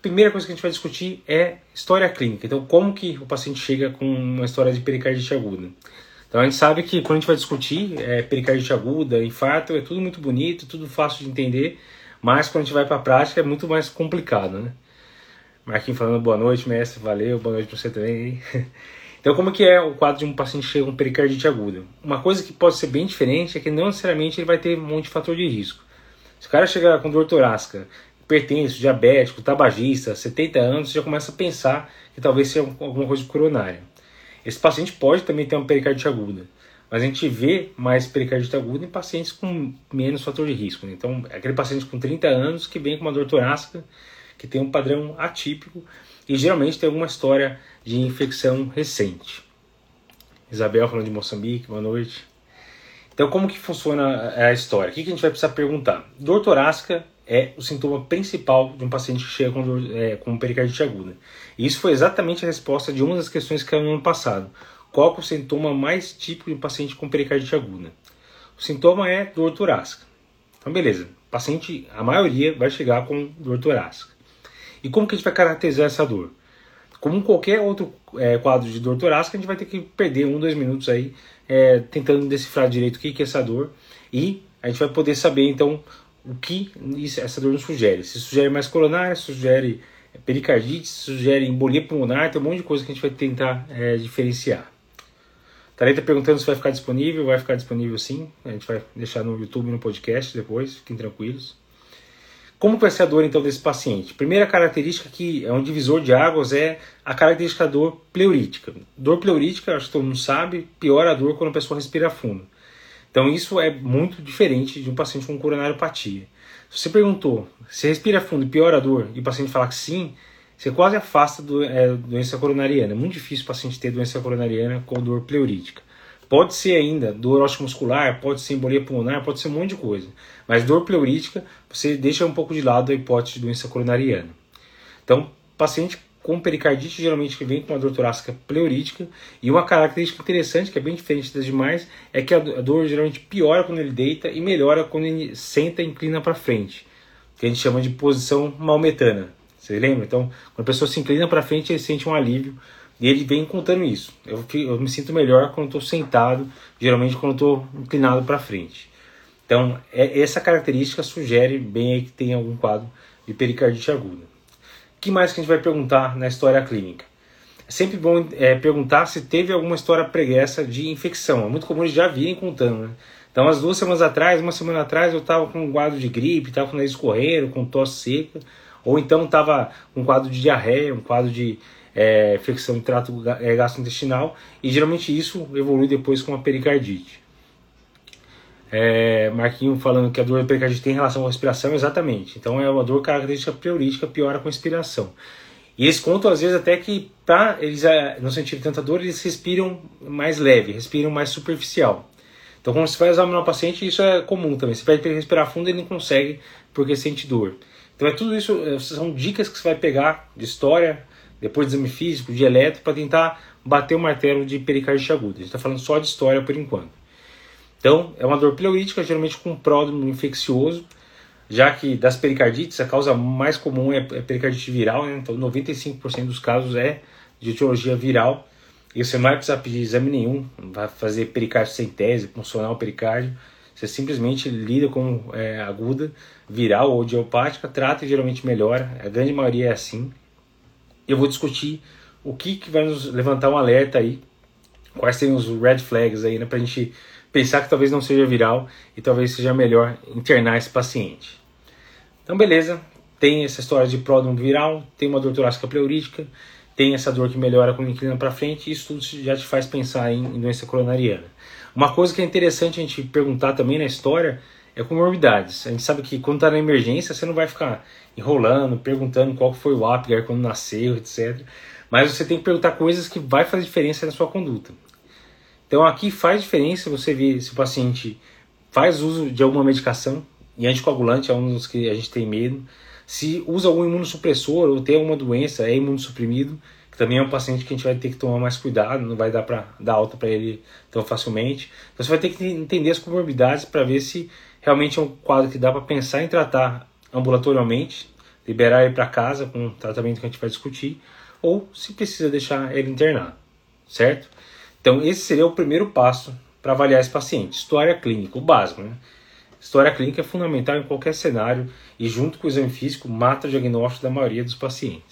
primeira coisa que a gente vai discutir é história clínica. Então, como que o paciente chega com uma história de pericardite aguda? Então, a gente sabe que quando a gente vai discutir é, pericardite aguda, infarto, é tudo muito bonito, tudo fácil de entender, mas quando a gente vai para a prática é muito mais complicado, né? Marquinhos falando boa noite, mestre, valeu, boa noite para você também. Então, como que é o quadro de um paciente que chega com pericardite aguda? Uma coisa que pode ser bem diferente é que não necessariamente ele vai ter um monte de fator de risco. Se o cara chegar com dor torácica, hipertenso, diabético, tabagista, 70 anos, já começa a pensar que talvez seja alguma coisa coronária. Esse paciente pode também ter uma pericardite aguda, mas a gente vê mais pericardite aguda em pacientes com menos fator de risco. Né? Então, aquele paciente com 30 anos que vem com uma dor torácica, que tem um padrão atípico e geralmente tem alguma história de infecção recente. Isabel falando de Moçambique, boa noite. Então, como que funciona a história? O que a gente vai precisar perguntar? Dor torácica é o sintoma principal de um paciente que chega com, é, com pericardite aguda. E isso foi exatamente a resposta de uma das questões que caiu no ano passado. Qual é o sintoma mais típico de um paciente com pericardite aguda? O sintoma é dor torácica. Então, beleza. Paciente, a maioria, vai chegar com dor torácica. E como que a gente vai caracterizar essa dor? Como qualquer outro é, quadro de dor torácica, a gente vai ter que perder um, dois minutos aí é, tentando decifrar direito o que, que é essa dor e a gente vai poder saber então o que isso, essa dor nos sugere. Se sugere mais coronária, sugere pericardite, sugere embolia pulmonar, tem um monte de coisa que a gente vai tentar é, diferenciar. Tareta perguntando se vai ficar disponível, vai ficar disponível sim. A gente vai deixar no YouTube no podcast depois, fiquem tranquilos. Como vai ser a dor então desse paciente? Primeira característica que é um divisor de águas é a característica da dor pleurítica. Dor pleurítica, acho que todo mundo sabe, piora a dor quando a pessoa respira fundo. Então isso é muito diferente de um paciente com coronariopatia. Se você perguntou se respira fundo e piora a dor e o paciente falar que sim, você quase afasta do, é, doença coronariana. É muito difícil o paciente ter doença coronariana com dor pleurítica. Pode ser ainda dor muscular, pode ser embolia pulmonar, pode ser um monte de coisa. Mas dor pleurítica, você deixa um pouco de lado a hipótese de doença coronariana. Então, paciente com pericardite geralmente que vem com uma dor torácica pleurítica e uma característica interessante que é bem diferente das demais é que a dor geralmente piora quando ele deita e melhora quando ele senta e inclina para frente, que a gente chama de posição maometana. Você lembra? Então, quando a pessoa se inclina para frente, ele sente um alívio e ele vem contando isso. Eu, eu me sinto melhor quando estou sentado, geralmente quando estou inclinado para frente. Então, é, essa característica sugere bem que tem algum quadro de pericardite aguda. Que mais que a gente vai perguntar na história clínica? É sempre bom é, perguntar se teve alguma história pregressa de infecção. É muito comum eles já virem contando, né? Então, as duas semanas atrás, uma semana atrás, eu estava com um quadro de gripe, estava com o nariz correndo, com tosse seca, ou então estava com um quadro de diarreia, um quadro de é, infecção de trato é, gastrointestinal, e geralmente isso evolui depois com a pericardite. É, Marquinho falando que a dor pericardite tem relação com a respiração, exatamente. Então é uma dor característica pleurítica, piora com a respiração. E eles contam às vezes até que para eles é, não sentirem tanta dor, eles respiram mais leve, respiram mais superficial. Então quando você vai examinar o paciente, isso é comum também. Você pede para ele respirar fundo, ele não consegue porque sente dor. Então é tudo isso, é, são dicas que você vai pegar de história, depois de exame físico, de eletro, para tentar bater o martelo de pericardite aguda. A gente está falando só de história por enquanto. Então, é uma dor pleurítica, geralmente com pródromo infeccioso, já que das pericardites a causa mais comum é, é pericardite viral, né? então 95% dos casos é de etiologia viral. E você não vai precisar pedir exame nenhum, vai fazer pericárdio sem tese, funcionar o pericárdio. Você simplesmente lida com é, aguda, viral ou idiopática, trata e geralmente melhora. A grande maioria é assim eu vou discutir o que, que vai nos levantar um alerta aí, quais seriam os red flags aí, né, pra gente pensar que talvez não seja viral e talvez seja melhor internar esse paciente. Então, beleza, tem essa história de pródromo viral, tem uma dor torácica pleurítica, tem essa dor que melhora quando inclina para frente, e isso tudo já te faz pensar em, doença coronariana. Uma coisa que é interessante a gente perguntar também na história é comorbidades. A gente sabe que quando está na emergência, você não vai ficar enrolando, perguntando qual foi o Apgar quando nasceu, etc. Mas você tem que perguntar coisas que vai fazer diferença na sua conduta. Então aqui faz diferença você ver se o paciente faz uso de alguma medicação, e anticoagulante é um dos que a gente tem medo, se usa algum imunossupressor ou tem alguma doença, é imunossuprimido, que também é um paciente que a gente vai ter que tomar mais cuidado, não vai dar para dar alta para ele tão facilmente. Então você vai ter que entender as comorbidades para ver se realmente é um quadro que dá para pensar em tratar ambulatorialmente, liberar ele para casa com o tratamento que a gente vai discutir, ou se precisa deixar ele internado, certo? Então, esse seria o primeiro passo para avaliar esse paciente. História clínica, o básico, né? História clínica é fundamental em qualquer cenário e, junto com o exame físico, mata o diagnóstico da maioria dos pacientes.